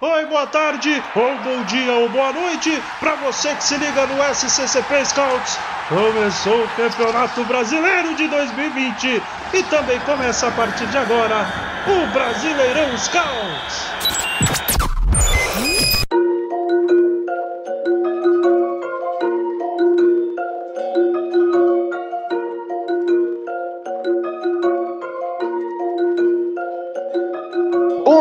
oi, boa tarde, ou bom dia, ou boa noite, para você que se liga no SCCP Scouts. Começou o Campeonato Brasileiro de 2020 e também começa a partir de agora o Brasileirão Scouts.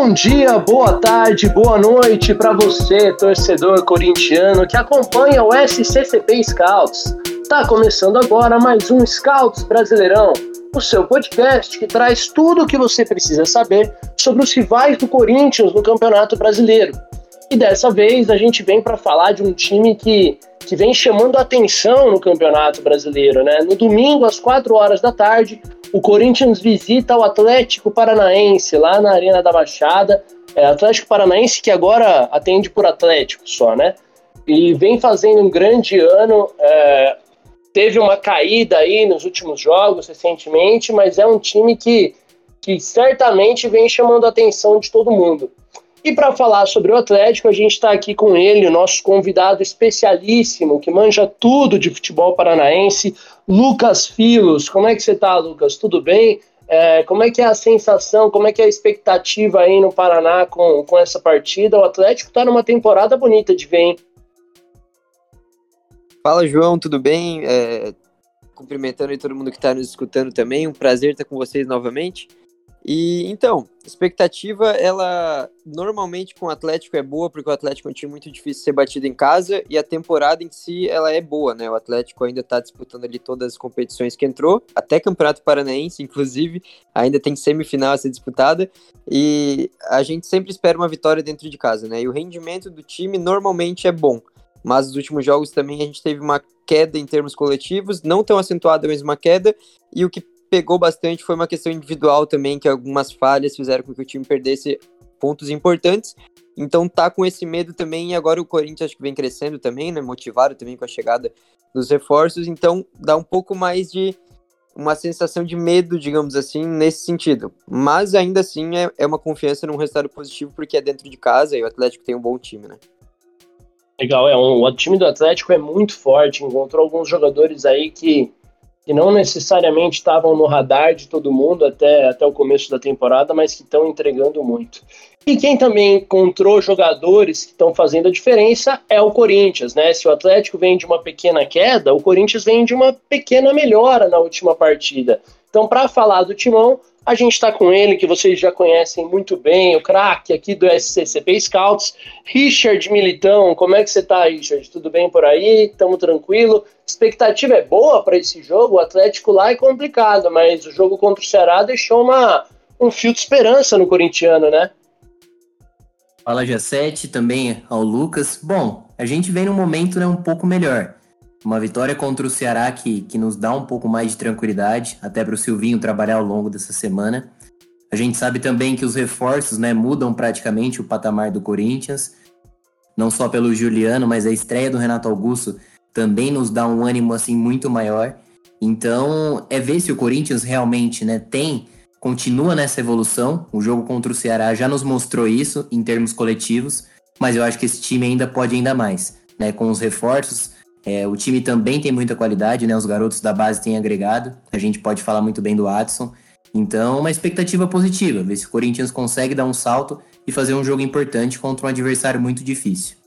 Bom dia, boa tarde, boa noite para você, torcedor corintiano que acompanha o SCCP Scouts. Tá começando agora mais um Scouts Brasileirão, o seu podcast que traz tudo o que você precisa saber sobre os rivais do Corinthians no Campeonato Brasileiro. E dessa vez a gente vem para falar de um time que, que vem chamando atenção no Campeonato Brasileiro, né? No domingo, às 4 horas da tarde, o Corinthians visita o Atlético Paranaense lá na Arena da Baixada. É, Atlético Paranaense que agora atende por Atlético só, né? E vem fazendo um grande ano. É, teve uma caída aí nos últimos jogos recentemente, mas é um time que, que certamente vem chamando a atenção de todo mundo. E para falar sobre o Atlético, a gente está aqui com ele, o nosso convidado especialíssimo, que manja tudo de futebol paranaense, Lucas Filos. Como é que você está, Lucas? Tudo bem? É, como é que é a sensação, como é que é a expectativa aí no Paraná com, com essa partida? O Atlético está numa temporada bonita de ver, hein? Fala, João, tudo bem? É, cumprimentando aí todo mundo que está nos escutando também. Um prazer estar com vocês novamente. E então, expectativa, ela normalmente com o Atlético é boa, porque o Atlético é um time muito difícil de ser batido em casa, e a temporada em si ela é boa, né? O Atlético ainda tá disputando ali todas as competições que entrou, até Campeonato Paranaense, inclusive, ainda tem semifinal a ser disputada, e a gente sempre espera uma vitória dentro de casa, né? E o rendimento do time normalmente é bom. Mas nos últimos jogos também a gente teve uma queda em termos coletivos, não tão acentuada, mas uma queda, e o que pegou bastante foi uma questão individual também, que algumas falhas fizeram com que o time perdesse pontos importantes. Então tá com esse medo também, e agora o Corinthians acho que vem crescendo também, né? Motivado também com a chegada dos reforços, então dá um pouco mais de uma sensação de medo, digamos assim, nesse sentido. Mas ainda assim é, é uma confiança num resultado positivo, porque é dentro de casa e o Atlético tem um bom time, né? Legal, é um, o time do Atlético é muito forte, encontrou alguns jogadores aí que que não necessariamente estavam no radar de todo mundo até, até o começo da temporada, mas que estão entregando muito. E quem também encontrou jogadores que estão fazendo a diferença é o Corinthians, né? Se o Atlético vem de uma pequena queda, o Corinthians vem de uma pequena melhora na última partida. Então, para falar do Timão, a gente está com ele, que vocês já conhecem muito bem, o craque aqui do SCCP Scouts, Richard Militão. Como é que você está, Richard? Tudo bem por aí? Estamos tranquilo? expectativa é boa para esse jogo. O Atlético lá é complicado, mas o jogo contra o Ceará deixou uma, um fio de esperança no corintiano, né? Fala G7, também ao Lucas. Bom, a gente vem num momento né, um pouco melhor. Uma vitória contra o Ceará que, que nos dá um pouco mais de tranquilidade, até para o Silvinho trabalhar ao longo dessa semana. A gente sabe também que os reforços né, mudam praticamente o patamar do Corinthians, não só pelo Juliano, mas a estreia do Renato Augusto também nos dá um ânimo assim muito maior. Então, é ver se o Corinthians realmente, né, tem continua nessa evolução. O jogo contra o Ceará já nos mostrou isso em termos coletivos, mas eu acho que esse time ainda pode ainda mais, né, com os reforços. É, o time também tem muita qualidade, né? Os garotos da base têm agregado. A gente pode falar muito bem do Adson. Então, uma expectativa positiva, ver se o Corinthians consegue dar um salto e fazer um jogo importante contra um adversário muito difícil.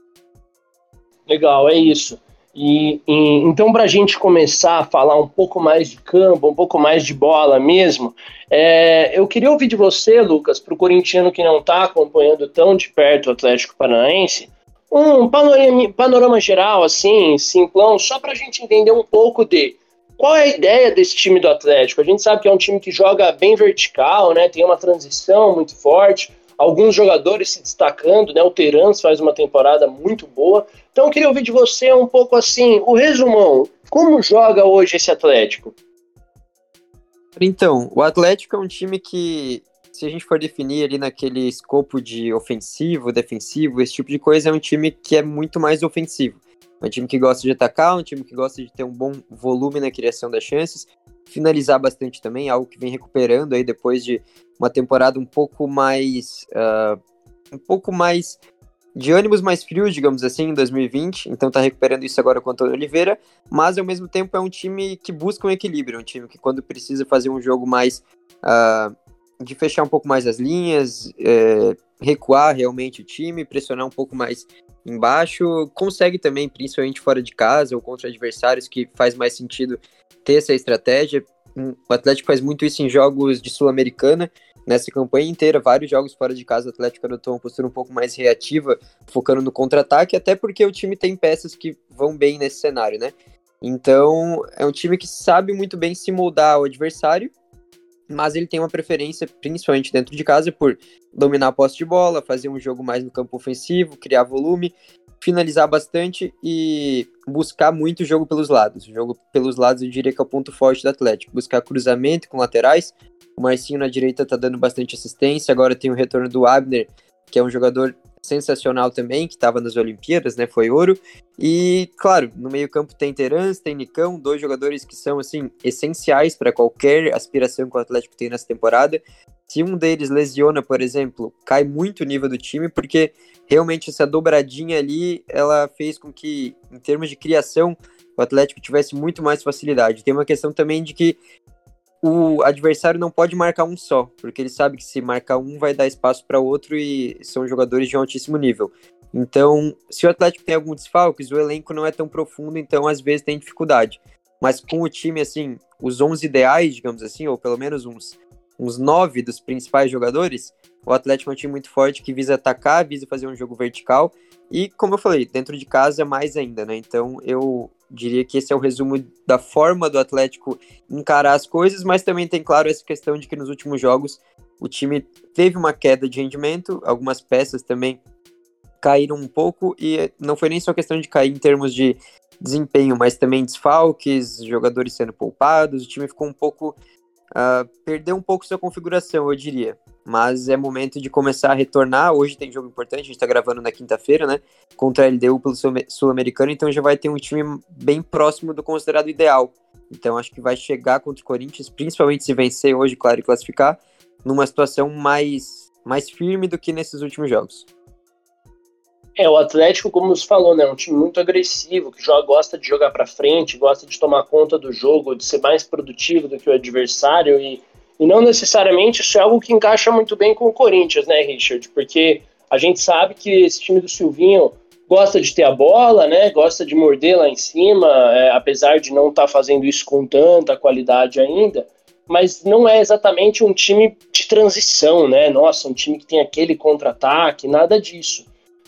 Legal, é isso. E, e então, para a gente começar a falar um pouco mais de campo, um pouco mais de bola mesmo, é, eu queria ouvir de você, Lucas, para o corintiano que não está acompanhando tão de perto o Atlético Paranaense, um panorama, panorama geral, assim, simplão, só para a gente entender um pouco de qual é a ideia desse time do Atlético. A gente sabe que é um time que joga bem vertical, né? Tem uma transição muito forte alguns jogadores se destacando, né? O faz uma temporada muito boa. Então eu queria ouvir de você um pouco assim, o resumão, como joga hoje esse Atlético? Então, o Atlético é um time que, se a gente for definir ali naquele escopo de ofensivo, defensivo, esse tipo de coisa, é um time que é muito mais ofensivo. É um time que gosta de atacar, um time que gosta de ter um bom volume na criação das chances, finalizar bastante também, algo que vem recuperando aí depois de uma temporada um pouco mais uh, um pouco mais de ânimos mais frios, digamos assim, em 2020, então tá recuperando isso agora com o Antônio Oliveira, mas ao mesmo tempo é um time que busca um equilíbrio, um time que quando precisa fazer um jogo mais uh, de fechar um pouco mais as linhas, é, recuar realmente o time, pressionar um pouco mais embaixo, consegue também, principalmente fora de casa ou contra adversários, que faz mais sentido ter essa estratégia. O Atlético faz muito isso em jogos de Sul-Americana, nessa campanha inteira, vários jogos fora de casa, o Atlético adotou uma postura um pouco mais reativa, focando no contra-ataque, até porque o time tem peças que vão bem nesse cenário, né? Então, é um time que sabe muito bem se moldar ao adversário, mas ele tem uma preferência, principalmente dentro de casa, por dominar a posse de bola, fazer um jogo mais no campo ofensivo, criar volume, finalizar bastante e buscar muito jogo pelos lados. O jogo pelos lados eu diria que é o ponto forte do Atlético. Buscar cruzamento com laterais, o Marcinho na direita tá dando bastante assistência. Agora tem o retorno do Abner, que é um jogador sensacional também, que estava nas Olimpíadas, né? Foi ouro. E, claro, no meio-campo tem Terans, tem Nicão, dois jogadores que são, assim, essenciais para qualquer aspiração que o Atlético tem nessa temporada. Se um deles lesiona, por exemplo, cai muito o nível do time, porque realmente essa dobradinha ali, ela fez com que, em termos de criação, o Atlético tivesse muito mais facilidade. Tem uma questão também de que o adversário não pode marcar um só, porque ele sabe que se marcar um vai dar espaço para outro e são jogadores de um altíssimo nível. Então, se o Atlético tem algum desfalques, o elenco não é tão profundo, então às vezes tem dificuldade. Mas com o time, assim, os 11 ideais, digamos assim, ou pelo menos uns, uns 9 dos principais jogadores, o Atlético é um time muito forte que visa atacar, visa fazer um jogo vertical. E, como eu falei, dentro de casa mais ainda, né? Então eu diria que esse é o resumo da forma do Atlético encarar as coisas, mas também tem, claro, essa questão de que nos últimos jogos o time teve uma queda de rendimento, algumas peças também caíram um pouco, e não foi nem só questão de cair em termos de desempenho, mas também desfalques, jogadores sendo poupados, o time ficou um pouco. Uh, perdeu um pouco sua configuração, eu diria mas é momento de começar a retornar. Hoje tem jogo importante, a gente tá gravando na quinta-feira, né? Contra a LDU pelo Sul-Americano, então já vai ter um time bem próximo do considerado ideal. Então acho que vai chegar contra o Corinthians, principalmente se vencer hoje, claro, e classificar, numa situação mais, mais firme do que nesses últimos jogos. É, o Atlético, como você falou, né, é um time muito agressivo, que joga, gosta de jogar para frente, gosta de tomar conta do jogo, de ser mais produtivo do que o adversário e e não necessariamente isso é algo que encaixa muito bem com o Corinthians, né, Richard? Porque a gente sabe que esse time do Silvinho gosta de ter a bola, né? Gosta de morder lá em cima, é, apesar de não estar tá fazendo isso com tanta qualidade ainda. Mas não é exatamente um time de transição, né? Nossa, um time que tem aquele contra-ataque, nada disso.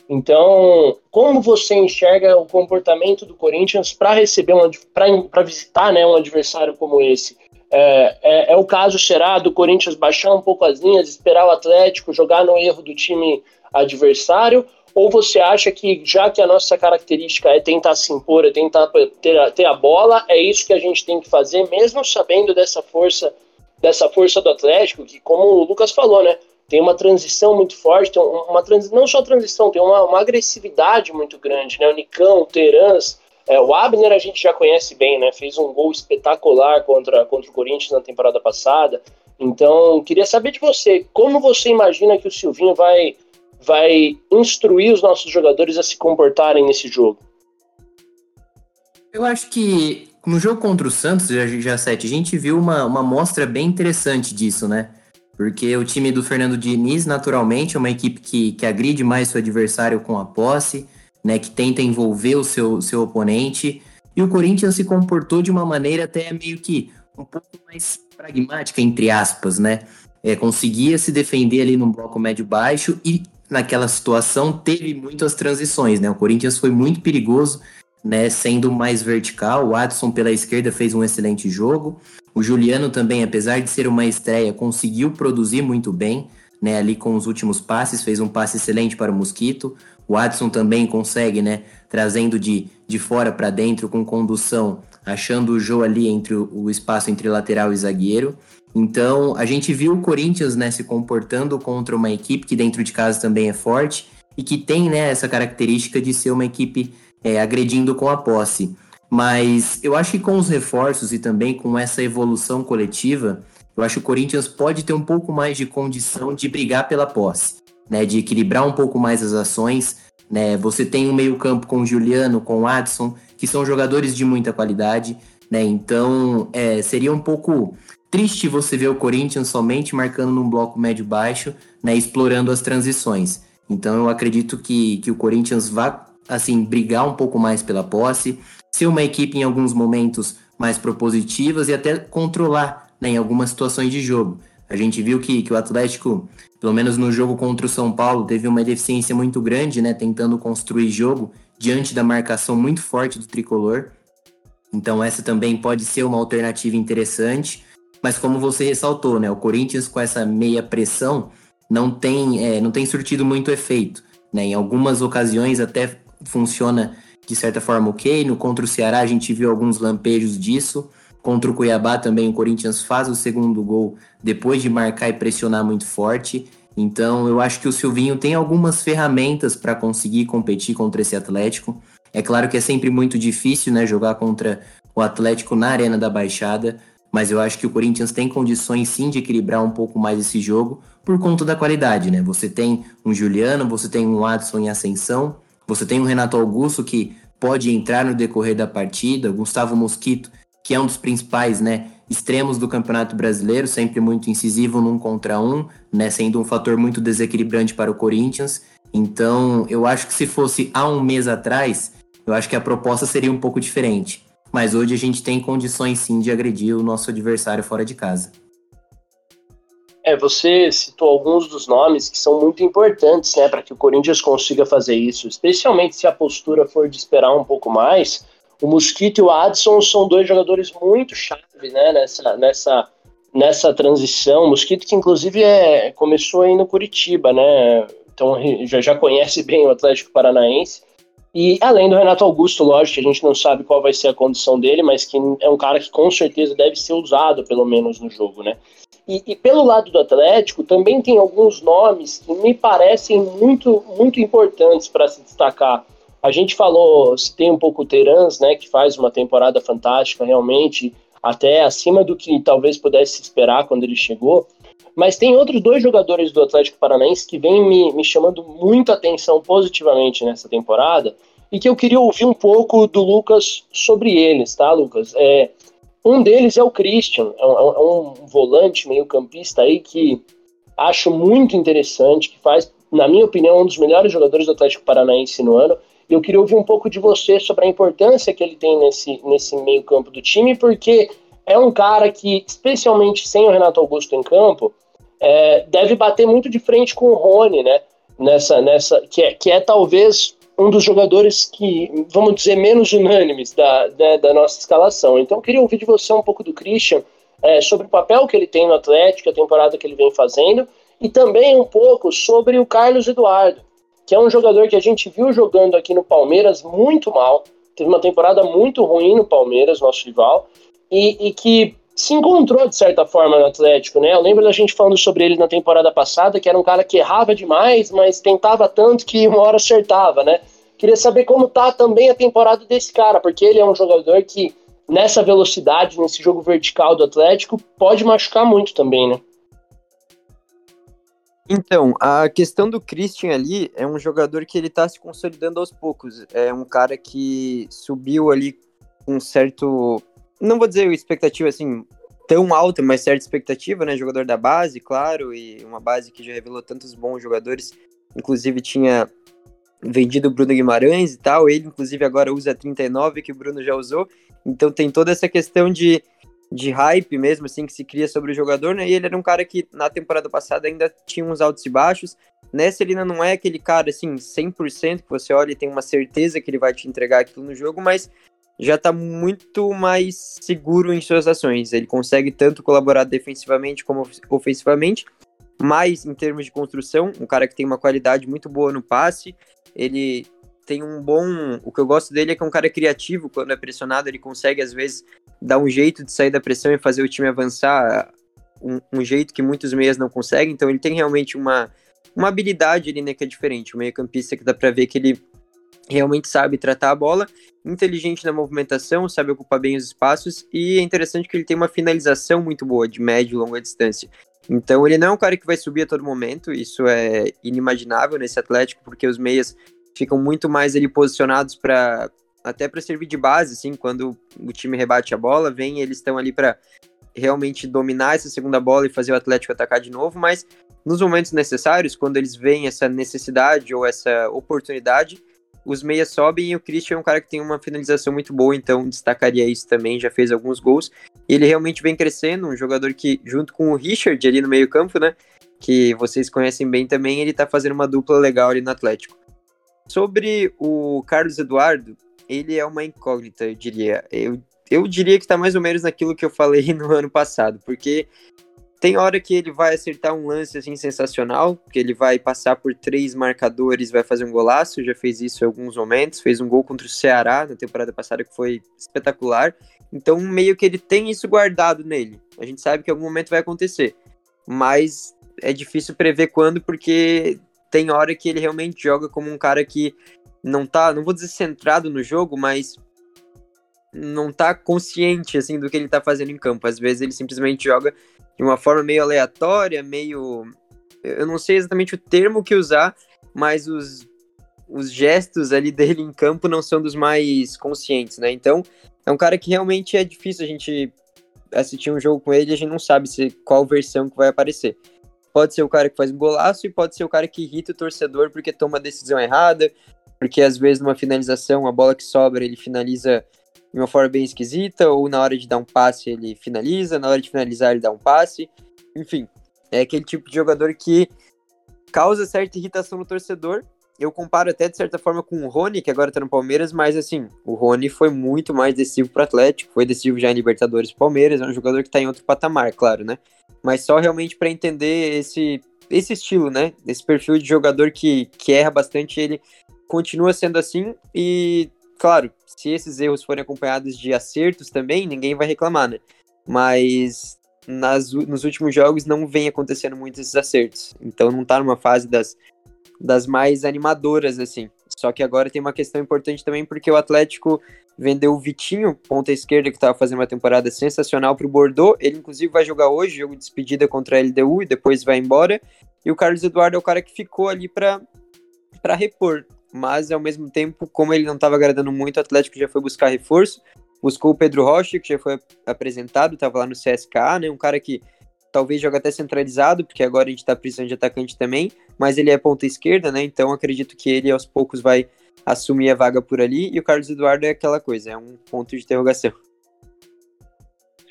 Então, como você enxerga o comportamento do Corinthians para receber para visitar, né, um adversário como esse? É, é, é, o caso será do Corinthians baixar um pouco as linhas, esperar o Atlético jogar no erro do time adversário? Ou você acha que, já que a nossa característica é tentar se impor, é tentar ter a, ter a bola, é isso que a gente tem que fazer, mesmo sabendo dessa força dessa força do Atlético, que, como o Lucas falou, né, tem uma transição muito forte, tem uma trans, não só transição, tem uma, uma agressividade muito grande, né? O Nicão, o Terans, é, o Abner a gente já conhece bem, né? Fez um gol espetacular contra, contra o Corinthians na temporada passada. Então, queria saber de você, como você imagina que o Silvinho vai, vai instruir os nossos jogadores a se comportarem nesse jogo? Eu acho que no jogo contra o Santos, já, já sete, a gente viu uma, uma mostra bem interessante disso, né? Porque o time do Fernando Diniz, naturalmente, é uma equipe que, que agride mais seu adversário com a posse, né, que tenta envolver o seu, seu oponente. E o Corinthians se comportou de uma maneira até meio que um pouco mais pragmática, entre aspas, né? É, conseguia se defender ali num bloco médio-baixo e naquela situação teve muitas transições, né? O Corinthians foi muito perigoso, né? Sendo mais vertical. O Adson pela esquerda fez um excelente jogo. O Juliano também, apesar de ser uma estreia, conseguiu produzir muito bem, né? Ali com os últimos passes, fez um passe excelente para o Mosquito. O Adson também consegue, né? Trazendo de, de fora para dentro com condução, achando o Jô ali entre o, o, espaço entre lateral e zagueiro. Então, a gente viu o Corinthians, né, se comportando contra uma equipe que dentro de casa também é forte e que tem, né, essa característica de ser uma equipe é, agredindo com a posse. Mas eu acho que com os reforços e também com essa evolução coletiva, eu acho que o Corinthians pode ter um pouco mais de condição de brigar pela posse né, de equilibrar um pouco mais as ações, Né? Você tem um meio-campo com Juliano, com Adson, que são jogadores de muita qualidade. Né? Então, é, seria um pouco triste você ver o Corinthians somente marcando num bloco médio-baixo, né, explorando as transições. Então, eu acredito que, que o Corinthians vá assim brigar um pouco mais pela posse, ser uma equipe em alguns momentos mais propositivas e até controlar né, em algumas situações de jogo. A gente viu que, que o Atlético, pelo menos no jogo contra o São Paulo, teve uma deficiência muito grande, né, tentando construir jogo diante da marcação muito forte do tricolor. Então essa também pode ser uma alternativa interessante. Mas como você ressaltou, né, o Corinthians com essa meia pressão não tem, é, não tem surtido muito efeito. Né? Em algumas ocasiões até funciona de certa forma ok. No contra o Ceará a gente viu alguns lampejos disso. Contra o Cuiabá também o Corinthians faz o segundo gol depois de marcar e pressionar muito forte. Então eu acho que o Silvinho tem algumas ferramentas para conseguir competir contra esse Atlético. É claro que é sempre muito difícil né, jogar contra o Atlético na Arena da Baixada, mas eu acho que o Corinthians tem condições sim de equilibrar um pouco mais esse jogo por conta da qualidade, né? Você tem um Juliano, você tem um Adson em ascensão, você tem um Renato Augusto que pode entrar no decorrer da partida, Gustavo Mosquito que é um dos principais, né, extremos do Campeonato Brasileiro, sempre muito incisivo num contra um, né, sendo um fator muito desequilibrante para o Corinthians. Então, eu acho que se fosse há um mês atrás, eu acho que a proposta seria um pouco diferente. Mas hoje a gente tem condições sim de agredir o nosso adversário fora de casa. É, você citou alguns dos nomes que são muito importantes, né, para que o Corinthians consiga fazer isso, especialmente se a postura for de esperar um pouco mais o Mosquito e o Adson são dois jogadores muito chave né, nessa, nessa, nessa transição. O Mosquito, que inclusive é, começou aí no Curitiba, né? Então já, já conhece bem o Atlético Paranaense. E além do Renato Augusto, lógico, a gente não sabe qual vai ser a condição dele, mas que é um cara que com certeza deve ser usado, pelo menos, no jogo, né? E, e, pelo lado do Atlético, também tem alguns nomes que me parecem muito, muito importantes para se destacar. A gente falou, tem um pouco o Terans, né, que faz uma temporada fantástica, realmente, até acima do que talvez pudesse esperar quando ele chegou. Mas tem outros dois jogadores do Atlético Paranaense que vêm me, me chamando muita atenção positivamente nessa temporada e que eu queria ouvir um pouco do Lucas sobre eles, tá, Lucas? É, um deles é o Christian, é um, é um volante meio campista aí que acho muito interessante, que faz, na minha opinião, um dos melhores jogadores do Atlético Paranaense no ano. Eu queria ouvir um pouco de você sobre a importância que ele tem nesse, nesse meio campo do time, porque é um cara que, especialmente sem o Renato Augusto em campo, é, deve bater muito de frente com o Rony, né? Nessa, nessa, que, é, que é talvez um dos jogadores que, vamos dizer, menos unânimes da, da, da nossa escalação. Então, queria ouvir de você um pouco do Christian é, sobre o papel que ele tem no Atlético, a temporada que ele vem fazendo, e também um pouco sobre o Carlos Eduardo que é um jogador que a gente viu jogando aqui no Palmeiras muito mal, teve uma temporada muito ruim no Palmeiras, nosso rival, e, e que se encontrou de certa forma no Atlético, né? Eu lembro da gente falando sobre ele na temporada passada, que era um cara que errava demais, mas tentava tanto que uma hora acertava, né? Queria saber como tá também a temporada desse cara, porque ele é um jogador que nessa velocidade, nesse jogo vertical do Atlético, pode machucar muito também, né? Então, a questão do Christian ali é um jogador que ele tá se consolidando aos poucos. É um cara que subiu ali com certo. Não vou dizer expectativa assim tão alta, mas certa expectativa, né? Jogador da base, claro, e uma base que já revelou tantos bons jogadores. Inclusive tinha vendido o Bruno Guimarães e tal. Ele, inclusive, agora usa 39, que o Bruno já usou. Então tem toda essa questão de de hype mesmo, assim, que se cria sobre o jogador, né? E ele era um cara que na temporada passada ainda tinha uns altos e baixos. Nessa ele ainda não é aquele cara, assim, 100% que você olha e tem uma certeza que ele vai te entregar aquilo no jogo, mas já tá muito mais seguro em suas ações. Ele consegue tanto colaborar defensivamente como ofensivamente, mas em termos de construção, um cara que tem uma qualidade muito boa no passe, ele tem um bom. O que eu gosto dele é que é um cara criativo, quando é pressionado, ele consegue, às vezes, dar um jeito de sair da pressão e fazer o time avançar um, um jeito que muitos meias não conseguem. Então, ele tem realmente uma, uma habilidade ali, né, que é diferente. O meio-campista que dá para ver que ele realmente sabe tratar a bola, inteligente na movimentação, sabe ocupar bem os espaços e é interessante que ele tem uma finalização muito boa de média e longa distância. Então ele não é um cara que vai subir a todo momento, isso é inimaginável nesse Atlético, porque os meias ficam muito mais ali posicionados para até para servir de base, assim, quando o time rebate a bola, vem, eles estão ali para realmente dominar essa segunda bola e fazer o Atlético atacar de novo, mas nos momentos necessários, quando eles veem essa necessidade ou essa oportunidade, os meias sobem e o Christian é um cara que tem uma finalização muito boa, então destacaria isso também, já fez alguns gols. E ele realmente vem crescendo, um jogador que, junto com o Richard ali no meio-campo, né? Que vocês conhecem bem também, ele tá fazendo uma dupla legal ali no Atlético. Sobre o Carlos Eduardo, ele é uma incógnita, eu diria. Eu, eu diria que tá mais ou menos naquilo que eu falei no ano passado, porque tem hora que ele vai acertar um lance assim sensacional, que ele vai passar por três marcadores, vai fazer um golaço, já fez isso em alguns momentos, fez um gol contra o Ceará na temporada passada que foi espetacular. Então meio que ele tem isso guardado nele. A gente sabe que algum momento vai acontecer, mas é difícil prever quando porque tem hora que ele realmente joga como um cara que não tá, não vou dizer centrado no jogo, mas não tá consciente assim do que ele tá fazendo em campo. Às vezes ele simplesmente joga de uma forma meio aleatória, meio eu não sei exatamente o termo que usar, mas os os gestos ali dele em campo não são dos mais conscientes, né? Então, é um cara que realmente é difícil a gente assistir um jogo com ele e a gente não sabe se qual versão que vai aparecer. Pode ser o cara que faz um golaço e pode ser o cara que irrita o torcedor porque toma a decisão errada, porque às vezes numa finalização, a bola que sobra, ele finaliza de uma forma bem esquisita, ou na hora de dar um passe ele finaliza, na hora de finalizar ele dá um passe. Enfim, é aquele tipo de jogador que causa certa irritação no torcedor. Eu comparo até de certa forma com o Rony, que agora tá no Palmeiras, mas assim, o Rony foi muito mais decisivo pro Atlético, foi decisivo já em Libertadores Palmeiras, é um jogador que tá em outro patamar, claro, né? Mas só realmente para entender esse esse estilo, né? Esse perfil de jogador que, que erra bastante, ele continua sendo assim e, claro, se esses erros forem acompanhados de acertos também, ninguém vai reclamar, né? Mas nas, nos últimos jogos não vem acontecendo muito esses acertos. Então não tá numa fase das, das mais animadoras, assim. Só que agora tem uma questão importante também, porque o Atlético vendeu o Vitinho, ponta esquerda, que estava fazendo uma temporada sensacional para o Bordeaux. Ele, inclusive, vai jogar hoje, jogo de despedida contra a LDU, e depois vai embora. E o Carlos Eduardo é o cara que ficou ali para repor mas ao mesmo tempo, como ele não estava agradando muito, o Atlético já foi buscar reforço, buscou o Pedro Rocha, que já foi apresentado, estava lá no CSKA, né, um cara que talvez joga até centralizado, porque agora a gente está precisando de atacante também, mas ele é ponta esquerda, né, então acredito que ele aos poucos vai assumir a vaga por ali, e o Carlos Eduardo é aquela coisa, é um ponto de interrogação.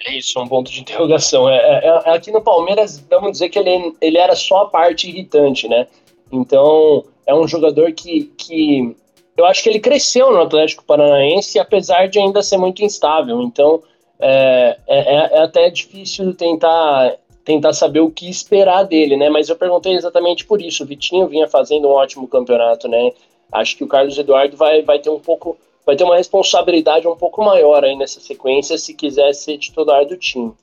É isso, um ponto de interrogação. É, é, é aqui no Palmeiras, vamos dizer que ele, ele era só a parte irritante, né? Então, é um jogador que, que eu acho que ele cresceu no Atlético Paranaense, apesar de ainda ser muito instável. Então, é, é, é, até difícil tentar, tentar saber o que esperar dele, né? Mas eu perguntei exatamente por isso. O Vitinho vinha fazendo um ótimo campeonato, né? Acho que o Carlos Eduardo vai, vai ter um pouco, vai ter uma responsabilidade um pouco maior aí nessa sequência se quiser ser titular do time.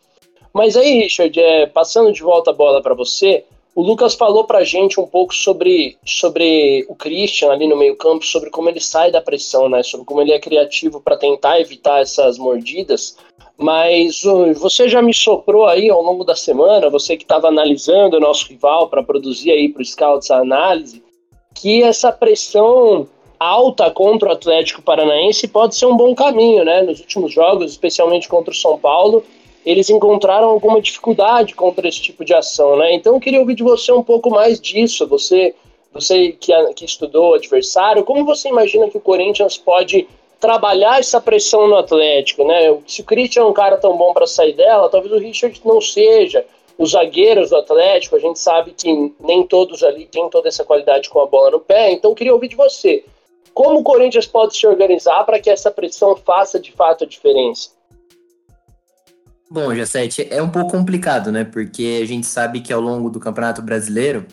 Mas aí, Richard, é, passando de volta a bola para você, o Lucas falou pra gente um pouco sobre, sobre o Christian ali no meio-campo, sobre como ele sai da pressão, né? Sobre como ele é criativo para tentar evitar essas mordidas. Mas você já me soprou aí ao longo da semana, você que estava analisando o nosso rival para produzir aí para o Scouts a análise, que essa pressão alta contra o Atlético Paranaense pode ser um bom caminho, né? Nos últimos jogos, especialmente contra o São Paulo, eles encontraram alguma dificuldade contra esse tipo de ação, né? Então eu queria ouvir de você um pouco mais disso. Você, você que, que estudou adversário, como você imagina que o Corinthians pode trabalhar essa pressão no Atlético, né? Se o Christian é um cara tão bom para sair dela, talvez o Richard não seja. Os zagueiros do Atlético, a gente sabe que nem todos ali têm toda essa qualidade com a bola no pé. Então eu queria ouvir de você. Como o Corinthians pode se organizar para que essa pressão faça de fato a diferença? Bom, Jacete, é um pouco complicado, né? Porque a gente sabe que ao longo do Campeonato Brasileiro,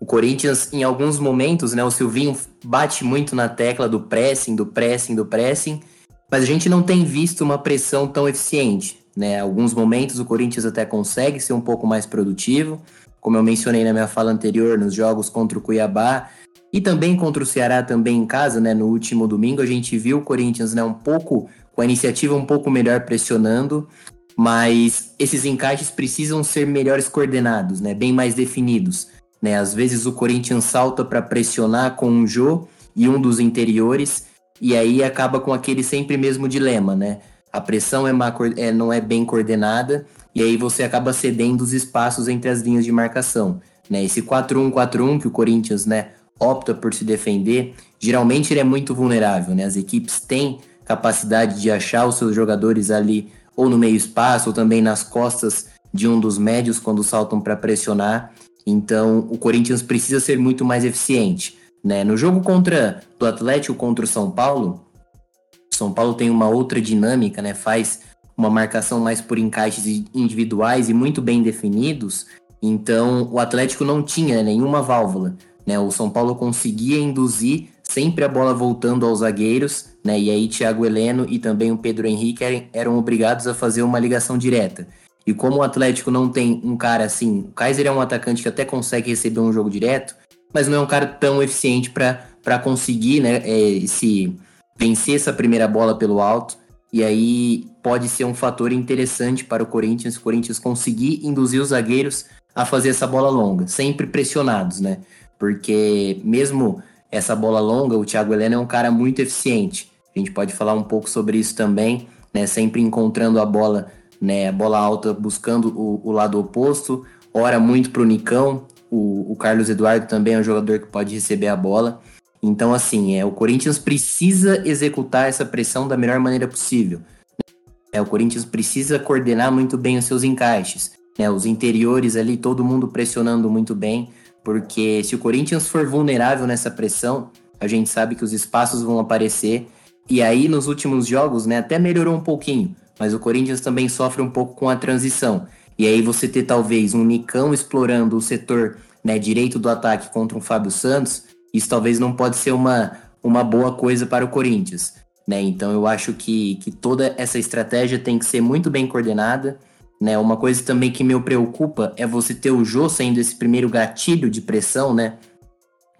o Corinthians, em alguns momentos, né? O Silvinho bate muito na tecla do pressing, do pressing, do pressing, mas a gente não tem visto uma pressão tão eficiente, né? Alguns momentos o Corinthians até consegue ser um pouco mais produtivo, como eu mencionei na minha fala anterior, nos jogos contra o Cuiabá e também contra o Ceará, também em casa, né? No último domingo a gente viu o Corinthians, né? Um pouco com a iniciativa um pouco melhor pressionando, mas esses encaixes precisam ser melhores coordenados, né? Bem mais definidos, né? Às vezes o Corinthians salta para pressionar com um Jô e um dos interiores, e aí acaba com aquele sempre mesmo dilema, né? A pressão é, má, é não é bem coordenada, e aí você acaba cedendo os espaços entre as linhas de marcação. Né? Esse 4-1-4-1 que o Corinthians né, opta por se defender, geralmente ele é muito vulnerável. Né? As equipes têm capacidade de achar os seus jogadores ali ou no meio espaço ou também nas costas de um dos médios quando saltam para pressionar. Então o Corinthians precisa ser muito mais eficiente. Né? No jogo contra do Atlético contra o São Paulo, São Paulo tem uma outra dinâmica, né? faz uma marcação mais por encaixes individuais e muito bem definidos. Então o Atlético não tinha nenhuma válvula. Né? O São Paulo conseguia induzir sempre a bola voltando aos zagueiros, né? E aí Thiago Heleno e também o Pedro Henrique eram obrigados a fazer uma ligação direta. E como o Atlético não tem um cara assim, o Kaiser é um atacante que até consegue receber um jogo direto, mas não é um cara tão eficiente para conseguir, né, é, esse, vencer essa primeira bola pelo alto. E aí pode ser um fator interessante para o Corinthians, o Corinthians conseguir induzir os zagueiros a fazer essa bola longa, sempre pressionados, né? Porque mesmo essa bola longa, o Thiago Helena é um cara muito eficiente. A gente pode falar um pouco sobre isso também, né? Sempre encontrando a bola, né? Bola alta, buscando o, o lado oposto. Ora muito para o Nicão. O Carlos Eduardo também é um jogador que pode receber a bola. Então, assim, é, o Corinthians precisa executar essa pressão da melhor maneira possível. É, o Corinthians precisa coordenar muito bem os seus encaixes. Né, os interiores ali, todo mundo pressionando muito bem porque se o Corinthians for vulnerável nessa pressão, a gente sabe que os espaços vão aparecer. E aí, nos últimos jogos, né, até melhorou um pouquinho, mas o Corinthians também sofre um pouco com a transição. E aí, você ter talvez um Nicão explorando o setor né, direito do ataque contra um Fábio Santos, isso talvez não pode ser uma, uma boa coisa para o Corinthians. Né? Então, eu acho que, que toda essa estratégia tem que ser muito bem coordenada né? Uma coisa também que me preocupa é você ter o Jô sendo esse primeiro gatilho de pressão, né?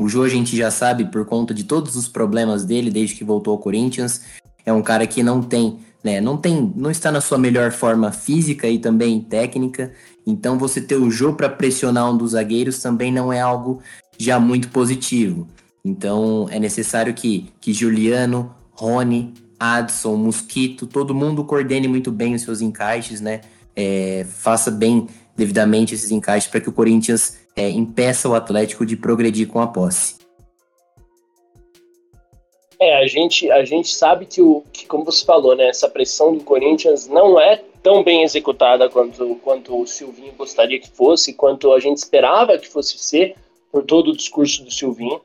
O Jô a gente já sabe por conta de todos os problemas dele desde que voltou ao Corinthians. É um cara que não tem, né? Não tem, não está na sua melhor forma física e também técnica. Então você ter o Jô para pressionar um dos zagueiros também não é algo já muito positivo. Então é necessário que, que Juliano, Rony, Adson, Mosquito, todo mundo coordene muito bem os seus encaixes, né? é, faça bem devidamente esses encaixes para que o Corinthians é, impeça o Atlético de progredir com a posse. É, a gente, a gente sabe que, o, que, como você falou, né, essa pressão do Corinthians não é tão bem executada quanto, quanto o Silvinho gostaria que fosse, quanto a gente esperava que fosse ser, por todo o discurso do Silvinho.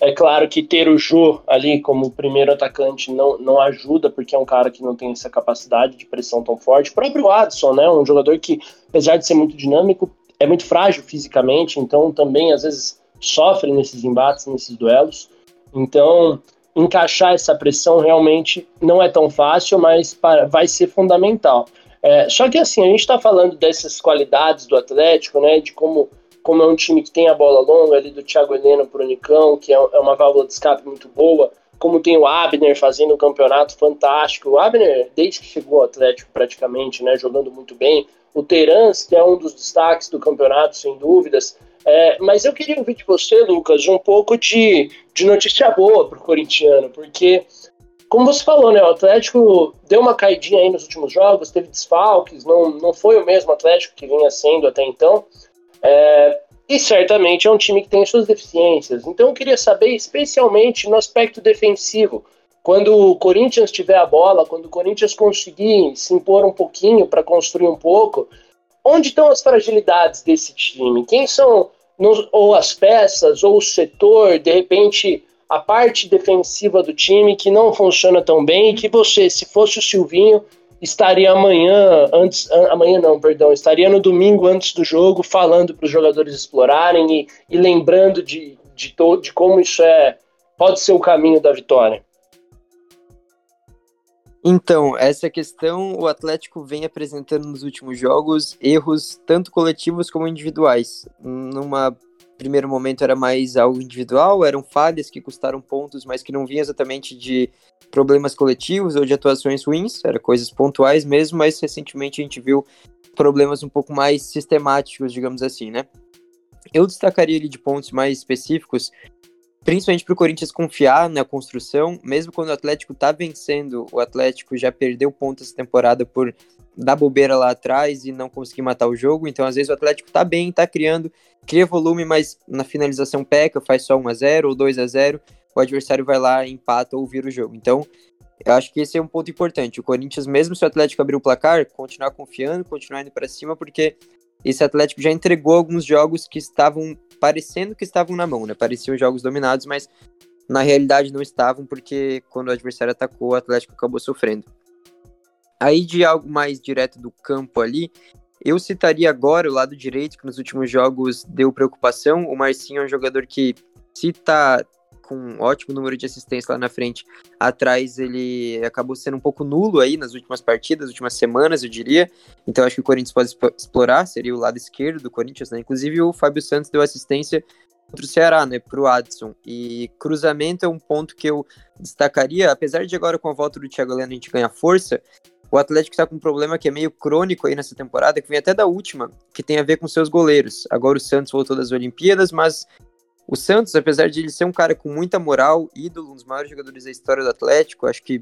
É claro que ter o Jô ali como primeiro atacante não, não ajuda, porque é um cara que não tem essa capacidade de pressão tão forte. O próprio Adson, né, um jogador que, apesar de ser muito dinâmico, é muito frágil fisicamente, então também às vezes sofre nesses embates, nesses duelos. Então, encaixar essa pressão realmente não é tão fácil, mas para, vai ser fundamental. É, só que assim, a gente está falando dessas qualidades do Atlético, né, de como como é um time que tem a bola longa ali do Thiago Helena pro Nicão, que é, é uma válvula de escape muito boa, como tem o Abner fazendo um campeonato fantástico. O Abner, desde que chegou ao Atlético praticamente, né, jogando muito bem. O Terans, que é um dos destaques do campeonato, sem dúvidas. É, mas eu queria ouvir de você, Lucas, um pouco de, de notícia boa pro corintiano, porque, como você falou, né, o Atlético deu uma caidinha aí nos últimos jogos, teve desfalques, não, não foi o mesmo Atlético que vinha sendo até então. É, e certamente é um time que tem suas deficiências. Então eu queria saber, especialmente no aspecto defensivo, quando o Corinthians tiver a bola, quando o Corinthians conseguir se impor um pouquinho para construir um pouco, onde estão as fragilidades desse time? Quem são ou as peças ou o setor, de repente a parte defensiva do time que não funciona tão bem e que você, se fosse o Silvinho, estaria amanhã, antes, amanhã não, perdão, estaria no domingo antes do jogo falando para os jogadores explorarem e, e lembrando de, de, todo, de como isso é pode ser o caminho da vitória. Então, essa questão o Atlético vem apresentando nos últimos jogos erros tanto coletivos como individuais. Numa primeiro momento era mais algo individual, eram falhas que custaram pontos, mas que não vinham exatamente de problemas coletivos ou de atuações ruins, eram coisas pontuais mesmo, mas recentemente a gente viu problemas um pouco mais sistemáticos, digamos assim, né? Eu destacaria ali de pontos mais específicos principalmente para o Corinthians confiar na construção, mesmo quando o Atlético está vencendo, o Atlético já perdeu pontos essa temporada por dar bobeira lá atrás e não conseguir matar o jogo. Então, às vezes, o Atlético está bem, está criando, cria volume, mas na finalização peca, faz só 1 a 0 ou 2 a 0 o adversário vai lá, empata ou vira o jogo. Então, eu acho que esse é um ponto importante. O Corinthians, mesmo se o Atlético abrir o placar, continuar confiando, continuar indo para cima, porque esse Atlético já entregou alguns jogos que estavam parecendo que estavam na mão, né? Pareciam jogos dominados, mas na realidade não estavam, porque quando o adversário atacou, o Atlético acabou sofrendo. Aí de algo mais direto do campo ali, eu citaria agora o lado direito, que nos últimos jogos deu preocupação. O Marcinho é um jogador que, se tá com um ótimo número de assistência lá na frente, atrás ele acabou sendo um pouco nulo aí nas últimas partidas, últimas semanas, eu diria. Então acho que o Corinthians pode explorar, seria o lado esquerdo do Corinthians, né? Inclusive o Fábio Santos deu assistência contra o Ceará, né, pro Adson. E cruzamento é um ponto que eu destacaria, apesar de agora com a volta do Thiago Heleno a gente ganhar força, o Atlético está com um problema que é meio crônico aí nessa temporada, que vem até da última, que tem a ver com seus goleiros. Agora o Santos voltou das Olimpíadas, mas o Santos, apesar de ele ser um cara com muita moral, ídolo, um dos maiores jogadores da história do Atlético, acho que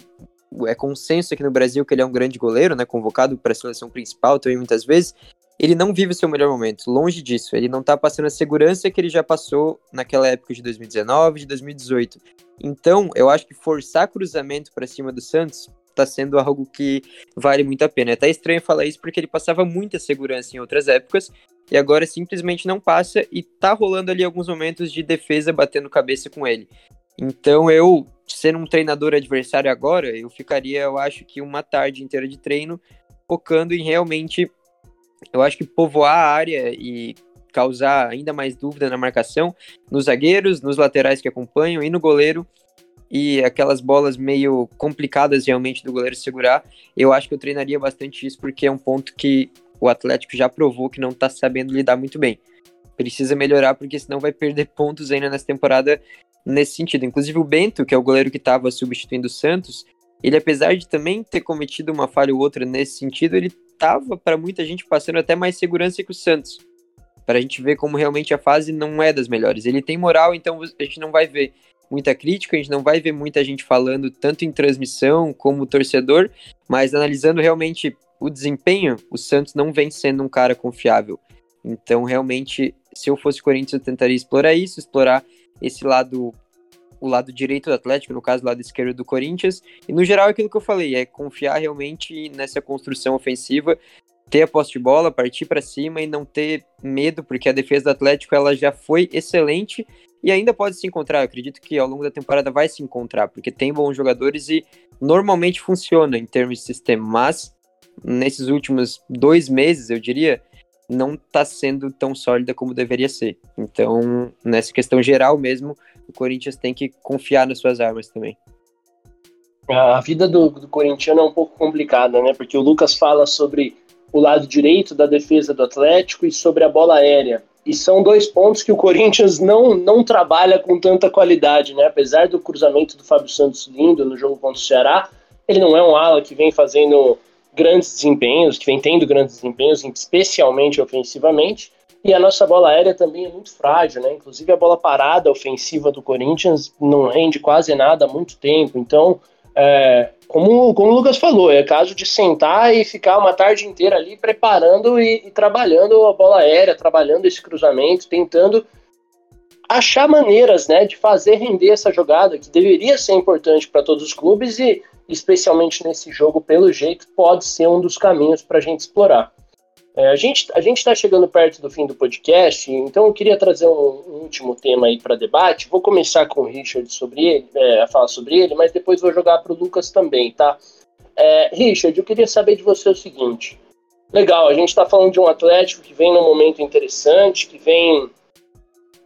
é consenso aqui no Brasil que ele é um grande goleiro, né, convocado para a seleção principal também muitas vezes, ele não vive o seu melhor momento, longe disso, ele não está passando a segurança que ele já passou naquela época de 2019, de 2018. Então, eu acho que forçar cruzamento para cima do Santos está sendo algo que vale muito a pena. É até estranho falar isso porque ele passava muita segurança em outras épocas e agora simplesmente não passa e tá rolando ali alguns momentos de defesa batendo cabeça com ele. Então eu, sendo um treinador adversário agora, eu ficaria, eu acho que uma tarde inteira de treino focando em realmente, eu acho que povoar a área e causar ainda mais dúvida na marcação nos zagueiros, nos laterais que acompanham e no goleiro e aquelas bolas meio complicadas realmente do goleiro segurar, eu acho que eu treinaria bastante isso porque é um ponto que o Atlético já provou que não tá sabendo lidar muito bem. Precisa melhorar, porque senão vai perder pontos ainda nessa temporada nesse sentido. Inclusive o Bento, que é o goleiro que estava substituindo o Santos, ele apesar de também ter cometido uma falha ou outra nesse sentido, ele estava para muita gente passando até mais segurança que o Santos. Para a gente ver como realmente a fase não é das melhores. Ele tem moral, então a gente não vai ver muita crítica, a gente não vai ver muita gente falando tanto em transmissão como torcedor, mas analisando realmente o desempenho, o Santos não vem sendo um cara confiável. Então, realmente, se eu fosse Corinthians, eu tentaria explorar isso, explorar esse lado, o lado direito do Atlético, no caso, o lado esquerdo do Corinthians. E, no geral, é aquilo que eu falei, é confiar realmente nessa construção ofensiva, ter a posse de bola, partir para cima e não ter medo, porque a defesa do Atlético ela já foi excelente e ainda pode se encontrar. Eu acredito que ao longo da temporada vai se encontrar, porque tem bons jogadores e normalmente funciona em termos de sistema, mas nesses últimos dois meses, eu diria, não está sendo tão sólida como deveria ser. Então, nessa questão geral mesmo, o Corinthians tem que confiar nas suas armas também. A vida do, do corintiano é um pouco complicada, né? Porque o Lucas fala sobre o lado direito da defesa do Atlético e sobre a bola aérea. E são dois pontos que o Corinthians não, não trabalha com tanta qualidade, né? Apesar do cruzamento do Fábio Santos lindo no jogo contra o Ceará, ele não é um ala que vem fazendo grandes desempenhos, que vem tendo grandes desempenhos, especialmente ofensivamente. E a nossa bola aérea também é muito frágil, né? Inclusive a bola parada ofensiva do Corinthians não rende quase nada há muito tempo. Então, é, como, como o Lucas falou, é caso de sentar e ficar uma tarde inteira ali preparando e, e trabalhando a bola aérea, trabalhando esse cruzamento, tentando achar maneiras né, de fazer render essa jogada, que deveria ser importante para todos os clubes e especialmente nesse jogo, pelo jeito, pode ser um dos caminhos para a gente explorar. É, a gente a está chegando perto do fim do podcast, então eu queria trazer um, um último tema aí para debate. Vou começar com o Richard sobre ele, é, a falar sobre ele, mas depois vou jogar para o Lucas também, tá? É, Richard, eu queria saber de você o seguinte. Legal, a gente está falando de um Atlético que vem num momento interessante, que vem.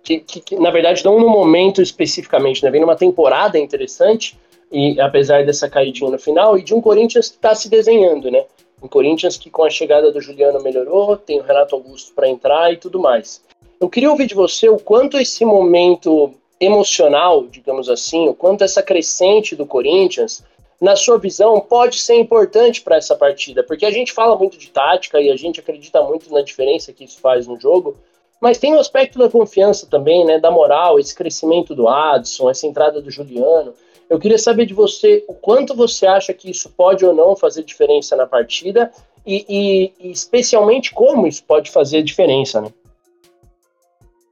Que, que, que, na verdade não num momento especificamente, né? Vem numa temporada interessante, e apesar dessa caidinha no final, e de um Corinthians que está se desenhando, né? Um Corinthians que com a chegada do Juliano melhorou, tem o Renato Augusto para entrar e tudo mais. Eu queria ouvir de você o quanto esse momento emocional, digamos assim, o quanto essa crescente do Corinthians, na sua visão, pode ser importante para essa partida, porque a gente fala muito de tática e a gente acredita muito na diferença que isso faz no jogo, Mas tem o aspecto da confiança também, né? Da moral, esse crescimento do Adson, essa entrada do Juliano. Eu queria saber de você o quanto você acha que isso pode ou não fazer diferença na partida e, e, e especialmente como isso pode fazer diferença, né?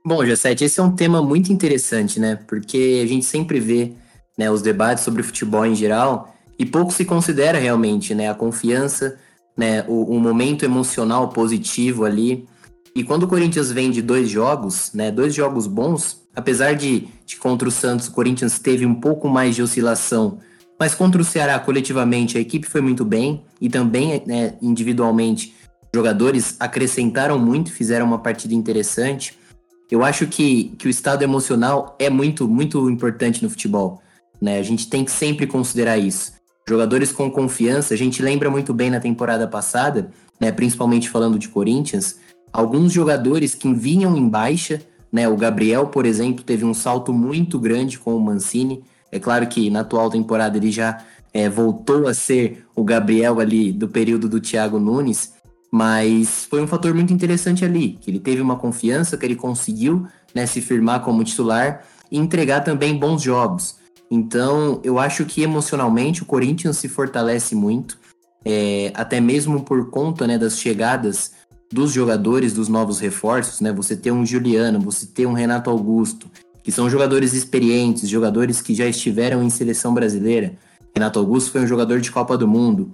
Bom, Jessete, esse é um tema muito interessante, né? Porque a gente sempre vê né, os debates sobre futebol em geral e pouco se considera realmente né, a confiança, né, o, o momento emocional positivo ali. E quando o Corinthians vem de dois jogos, né, dois jogos bons, apesar de contra o Santos o Corinthians teve um pouco mais de oscilação, mas contra o Ceará coletivamente a equipe foi muito bem e também né, individualmente jogadores acrescentaram muito, fizeram uma partida interessante. Eu acho que, que o estado emocional é muito, muito importante no futebol. Né? A gente tem que sempre considerar isso. Jogadores com confiança, a gente lembra muito bem na temporada passada, né, principalmente falando de Corinthians, alguns jogadores que vinham em baixa, né, o Gabriel, por exemplo, teve um salto muito grande com o Mancini. É claro que na atual temporada ele já é, voltou a ser o Gabriel ali do período do Thiago Nunes, mas foi um fator muito interessante ali, que ele teve uma confiança, que ele conseguiu né, se firmar como titular e entregar também bons jogos. Então, eu acho que emocionalmente o Corinthians se fortalece muito, é, até mesmo por conta né, das chegadas dos jogadores, dos novos reforços, né? Você ter um Juliano, você ter um Renato Augusto, que são jogadores experientes, jogadores que já estiveram em seleção brasileira. Renato Augusto foi um jogador de Copa do Mundo.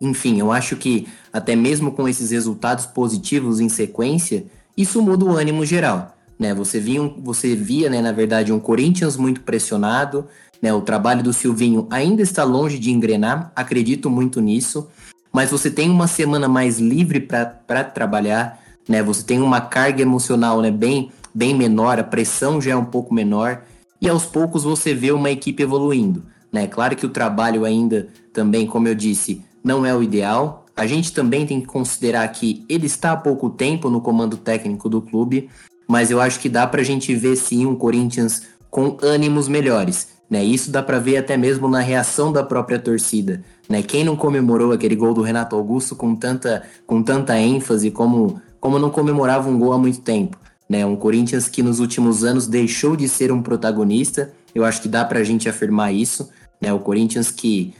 Enfim, eu acho que até mesmo com esses resultados positivos em sequência, isso muda o ânimo geral. Né? Você, via, você via, né, na verdade, um Corinthians muito pressionado, né? o trabalho do Silvinho ainda está longe de engrenar, acredito muito nisso, mas você tem uma semana mais livre para trabalhar, né? você tem uma carga emocional né, bem, bem menor, a pressão já é um pouco menor, e aos poucos você vê uma equipe evoluindo. Né? Claro que o trabalho ainda também, como eu disse, não é o ideal. A gente também tem que considerar que ele está há pouco tempo no comando técnico do clube, mas eu acho que dá para a gente ver sim um Corinthians com ânimos melhores. Né? Isso dá para ver até mesmo na reação da própria torcida. Né? Quem não comemorou aquele gol do Renato Augusto com tanta, com tanta ênfase como, como não comemorava um gol há muito tempo? Né? Um Corinthians que nos últimos anos deixou de ser um protagonista. Eu acho que dá para a gente afirmar isso. Né? O Corinthians que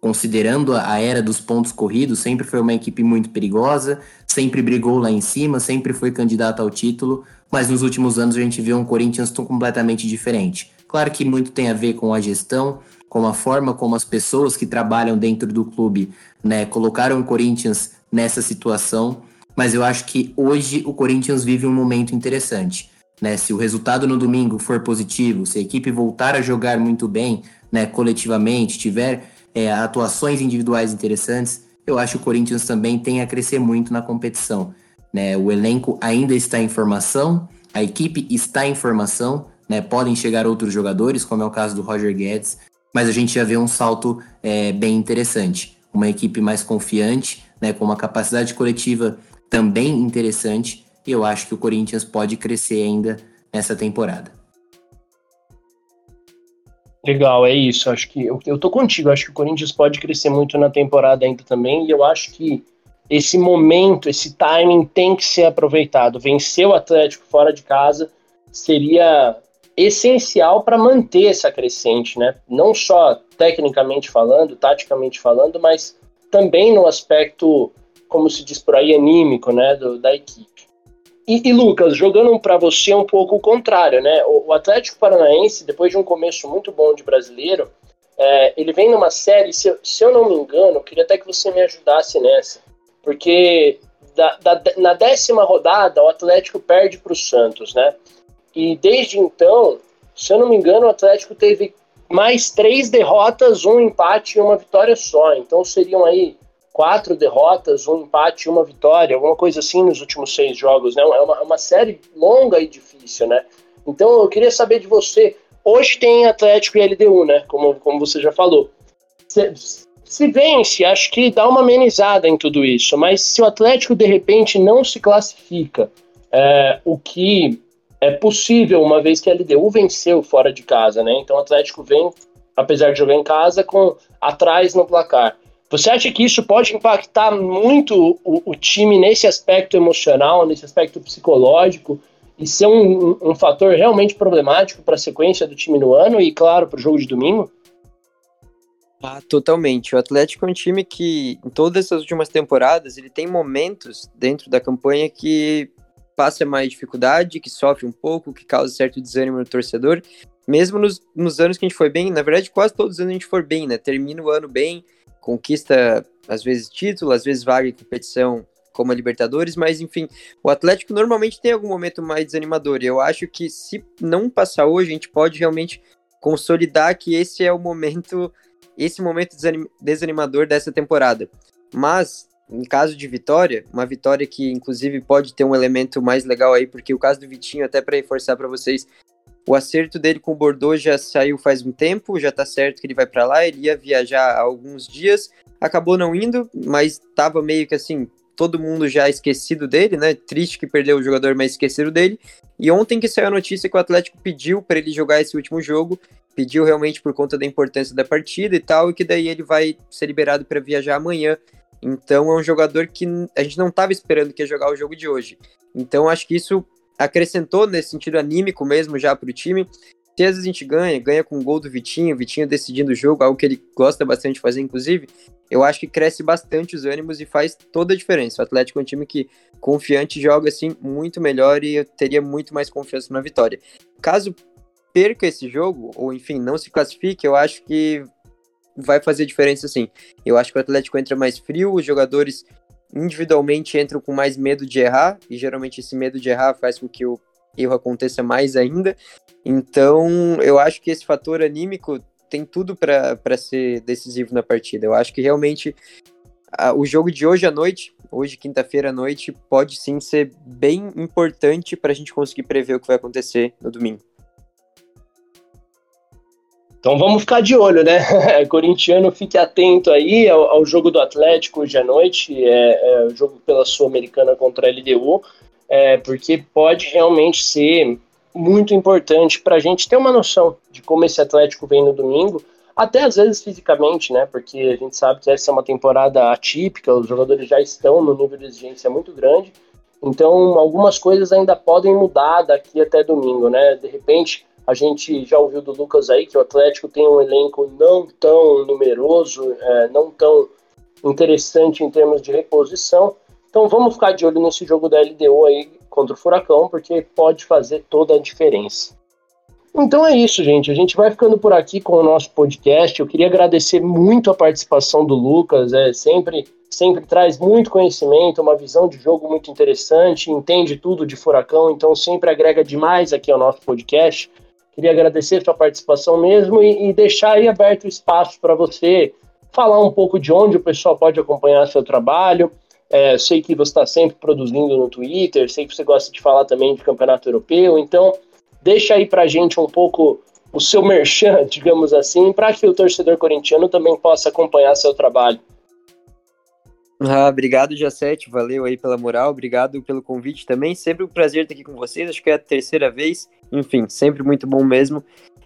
considerando a era dos pontos corridos, sempre foi uma equipe muito perigosa, sempre brigou lá em cima, sempre foi candidato ao título, mas nos últimos anos a gente viu um Corinthians completamente diferente. Claro que muito tem a ver com a gestão, com a forma como as pessoas que trabalham dentro do clube né, colocaram o Corinthians nessa situação, mas eu acho que hoje o Corinthians vive um momento interessante. Né, se o resultado no domingo for positivo, se a equipe voltar a jogar muito bem né, coletivamente, tiver é, atuações individuais interessantes, eu acho que o Corinthians também tem a crescer muito na competição. Né? O elenco ainda está em formação, a equipe está em formação, né? podem chegar outros jogadores, como é o caso do Roger Guedes, mas a gente já vê um salto é, bem interessante. Uma equipe mais confiante, né? com uma capacidade coletiva também interessante, e eu acho que o Corinthians pode crescer ainda nessa temporada. Legal, é isso. Acho que eu, eu tô contigo. Acho que o Corinthians pode crescer muito na temporada ainda também. E eu acho que esse momento, esse timing tem que ser aproveitado. Vencer o Atlético fora de casa seria essencial para manter essa crescente, né? Não só tecnicamente falando, taticamente falando, mas também no aspecto, como se diz por aí, anímico, né, do, da equipe. E, e Lucas, jogando para você um pouco o contrário, né? O, o, Atlético Paranaense, depois de um começo muito bom de brasileiro, é, ele vem numa série, se, se, eu não me engano, queria até que você me ajudasse nessa, porque da, da, na décima rodada o Atlético perde para o Santos, né? E desde então, se eu não me engano, o Atlético teve mais três derrotas, um empate e uma vitória só. Então seriam aí quatro derrotas, um empate e uma vitória, alguma coisa assim nos últimos seis jogos, né? É uma, é uma série longa e difícil, né? Então eu queria saber de você. Hoje tem Atlético e LDU, né? Como, como você já falou. Se, se vence, acho que dá uma amenizada em tudo isso. Mas se o Atlético de repente não se classifica, é, o que é possível, uma vez que a LDU venceu fora de casa, né? Então o Atlético vem, apesar de jogar em casa, com atrás no placar. Você acha que isso pode impactar muito o, o time nesse aspecto emocional, nesse aspecto psicológico, e ser um, um fator realmente problemático para a sequência do time no ano e, claro, para o jogo de domingo? Ah, totalmente. O Atlético é um time que, em todas essas últimas temporadas, ele tem momentos dentro da campanha que passa mais dificuldade, que sofre um pouco, que causa certo desânimo no torcedor. Mesmo nos, nos anos que a gente foi bem, na verdade, quase todos os anos a gente for bem, né? Termina o ano bem, conquista às vezes título, às vezes vaga em competição como a Libertadores, mas enfim, o Atlético normalmente tem algum momento mais desanimador. E eu acho que se não passar hoje, a gente pode realmente consolidar que esse é o momento, esse momento desanimador dessa temporada. Mas em caso de vitória, uma vitória que inclusive pode ter um elemento mais legal aí, porque o caso do Vitinho, até para reforçar para vocês, o acerto dele com o Bordeaux já saiu faz um tempo, já tá certo que ele vai para lá, ele ia viajar há alguns dias, acabou não indo, mas tava meio que assim, todo mundo já esquecido dele, né? Triste que perdeu o jogador, mas esquecido dele. E ontem que saiu a notícia que o Atlético pediu para ele jogar esse último jogo, pediu realmente por conta da importância da partida e tal, e que daí ele vai ser liberado para viajar amanhã. Então é um jogador que a gente não estava esperando que ia jogar o jogo de hoje. Então acho que isso acrescentou nesse sentido anímico mesmo já para o time. Se às vezes a gente ganha, ganha com o gol do Vitinho, Vitinho decidindo o jogo, algo que ele gosta bastante de fazer, inclusive, eu acho que cresce bastante os ânimos e faz toda a diferença. O Atlético é um time que, confiante, joga assim muito melhor e eu teria muito mais confiança na vitória. Caso perca esse jogo, ou enfim, não se classifique, eu acho que vai fazer diferença sim. Eu acho que o Atlético entra mais frio, os jogadores individualmente entram com mais medo de errar, e geralmente esse medo de errar faz com que o erro aconteça mais ainda. Então, eu acho que esse fator anímico tem tudo para ser decisivo na partida. Eu acho que realmente a, o jogo de hoje à noite, hoje, quinta-feira à noite, pode sim ser bem importante para a gente conseguir prever o que vai acontecer no domingo. Então vamos ficar de olho, né? Corintiano, fique atento aí ao, ao, jogo do Atlético hoje à noite, é, é o jogo pela Sul-Americana contra a LDU, é, porque pode realmente ser muito importante para a gente ter uma noção de como esse Atlético vem no domingo, até às vezes fisicamente, né? Porque a gente sabe que essa é uma temporada atípica, os jogadores já estão no nível de exigência muito grande, então algumas coisas ainda podem mudar daqui até domingo, né? De repente a gente já ouviu do Lucas aí que o Atlético tem um elenco não tão numeroso, é, não tão interessante em termos de reposição. Então vamos ficar de olho nesse jogo da LDU aí contra o Furacão, porque pode fazer toda a diferença. Então é isso, gente. A gente vai ficando por aqui com o nosso podcast. Eu queria agradecer muito a participação do Lucas. É sempre, sempre traz muito conhecimento, uma visão de jogo muito interessante, entende tudo de Furacão, então sempre agrega demais aqui ao nosso podcast. Queria agradecer sua participação mesmo e, e deixar aí aberto o espaço para você falar um pouco de onde o pessoal pode acompanhar seu trabalho. É, sei que você está sempre produzindo no Twitter, sei que você gosta de falar também de campeonato europeu, então deixa aí para gente um pouco o seu merchan, digamos assim, para que o torcedor corintiano também possa acompanhar seu trabalho. Ah, obrigado, Jacete, valeu aí pela moral, obrigado pelo convite também, sempre um prazer estar aqui com vocês, acho que é a terceira vez, enfim, sempre muito bom mesmo.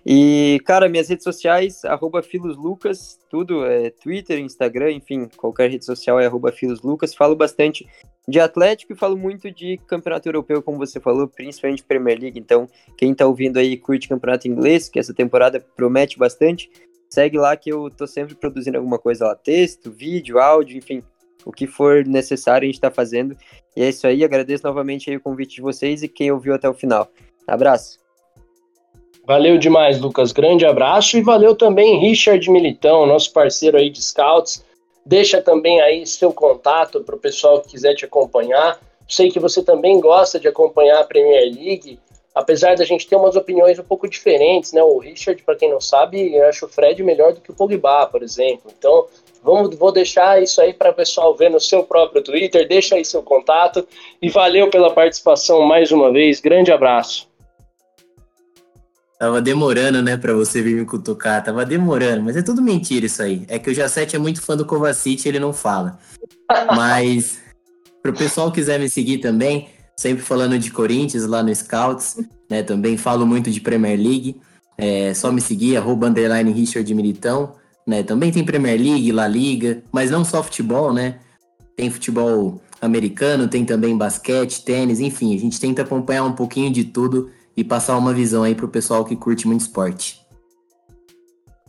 E, cara, minhas redes sociais, arroba filoslucas, tudo, é Twitter, Instagram, enfim, qualquer rede social é arroba filoslucas. Falo bastante de Atlético e falo muito de campeonato europeu, como você falou, principalmente Premier League. Então, quem tá ouvindo aí curte campeonato inglês, que essa temporada promete bastante, segue lá que eu tô sempre produzindo alguma coisa lá, texto, vídeo, áudio, enfim, o que for necessário a gente tá fazendo. E é isso aí, agradeço novamente o convite de vocês e quem ouviu até o final. Abraço. Valeu demais, Lucas. Grande abraço e valeu também Richard Militão, nosso parceiro aí de scouts. Deixa também aí seu contato para o pessoal que quiser te acompanhar. Sei que você também gosta de acompanhar a Premier League, apesar da gente ter umas opiniões um pouco diferentes, né? O Richard, para quem não sabe, eu acho o Fred melhor do que o Pogba, por exemplo. Então, vamos, vou deixar isso aí para o pessoal ver no seu próprio Twitter. Deixa aí seu contato e valeu pela participação mais uma vez. Grande abraço. Tava demorando, né, pra você vir me cutucar. Tava demorando, mas é tudo mentira isso aí. É que o Jacete é muito fã do Kovacic e ele não fala. Mas, pro pessoal que quiser me seguir também, sempre falando de Corinthians lá no Scouts, né, também falo muito de Premier League. É só me seguir, arroba underline Richard Militão. Né? Também tem Premier League, La Liga, mas não só futebol, né? Tem futebol americano, tem também basquete, tênis, enfim, a gente tenta acompanhar um pouquinho de tudo e passar uma visão aí pro pessoal que curte muito esporte.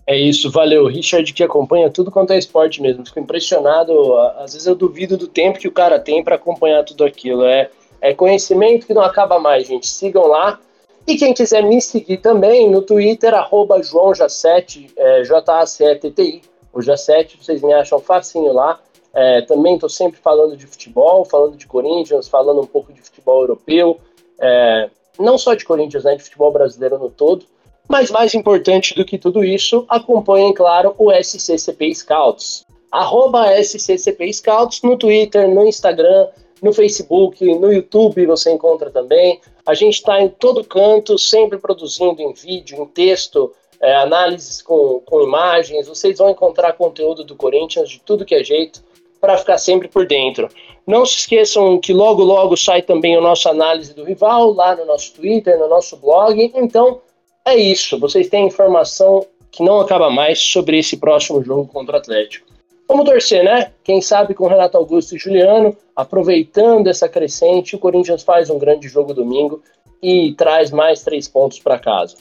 É isso, valeu. Richard que acompanha tudo quanto é esporte mesmo. Fico impressionado. Às vezes eu duvido do tempo que o cara tem para acompanhar tudo aquilo. É, é conhecimento que não acaba mais, gente. Sigam lá. E quem quiser me seguir também no Twitter, arroba JoãoJacete, é, J-A-C-E-T-T-I, o Jacete, vocês me acham facinho lá. É, também estou sempre falando de futebol, falando de Corinthians, falando um pouco de futebol europeu, é, não só de Corinthians, né, de futebol brasileiro no todo. Mas mais importante do que tudo isso, acompanhem, claro, o SCCP Scouts. Arroba SCCP Scouts no Twitter, no Instagram, no Facebook, no YouTube você encontra também. A gente está em todo canto, sempre produzindo em vídeo, em texto, é, análises com, com imagens. Vocês vão encontrar conteúdo do Corinthians de tudo que é jeito para ficar sempre por dentro. Não se esqueçam que logo, logo sai também a nossa análise do rival lá no nosso Twitter, no nosso blog. Então, é isso. Vocês têm informação que não acaba mais sobre esse próximo jogo contra o Atlético. Vamos torcer, né? Quem sabe com Renato Augusto e Juliano, aproveitando essa crescente, o Corinthians faz um grande jogo domingo e traz mais três pontos para casa.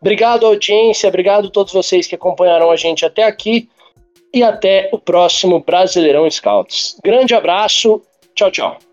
Obrigado, audiência, obrigado a todos vocês que acompanharam a gente até aqui e até o próximo Brasileirão Scouts. Grande abraço, tchau, tchau.